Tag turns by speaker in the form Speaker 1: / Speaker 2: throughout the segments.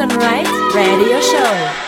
Speaker 1: and Right Radio Show.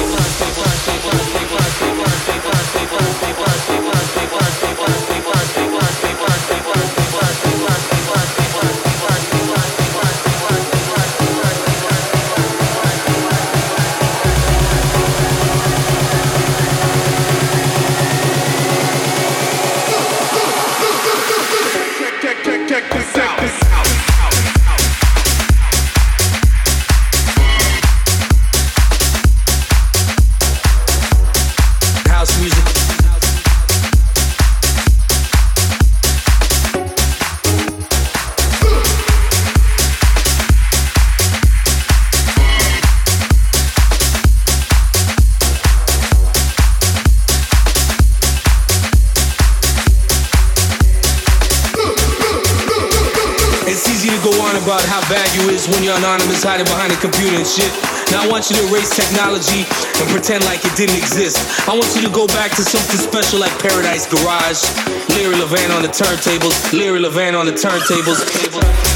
Speaker 2: And shit. Now I want you to erase technology and pretend like it didn't exist. I want you to go back to something special like Paradise Garage. Larry Levan on the turntables. Larry Levan on the turntables.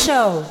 Speaker 1: Show.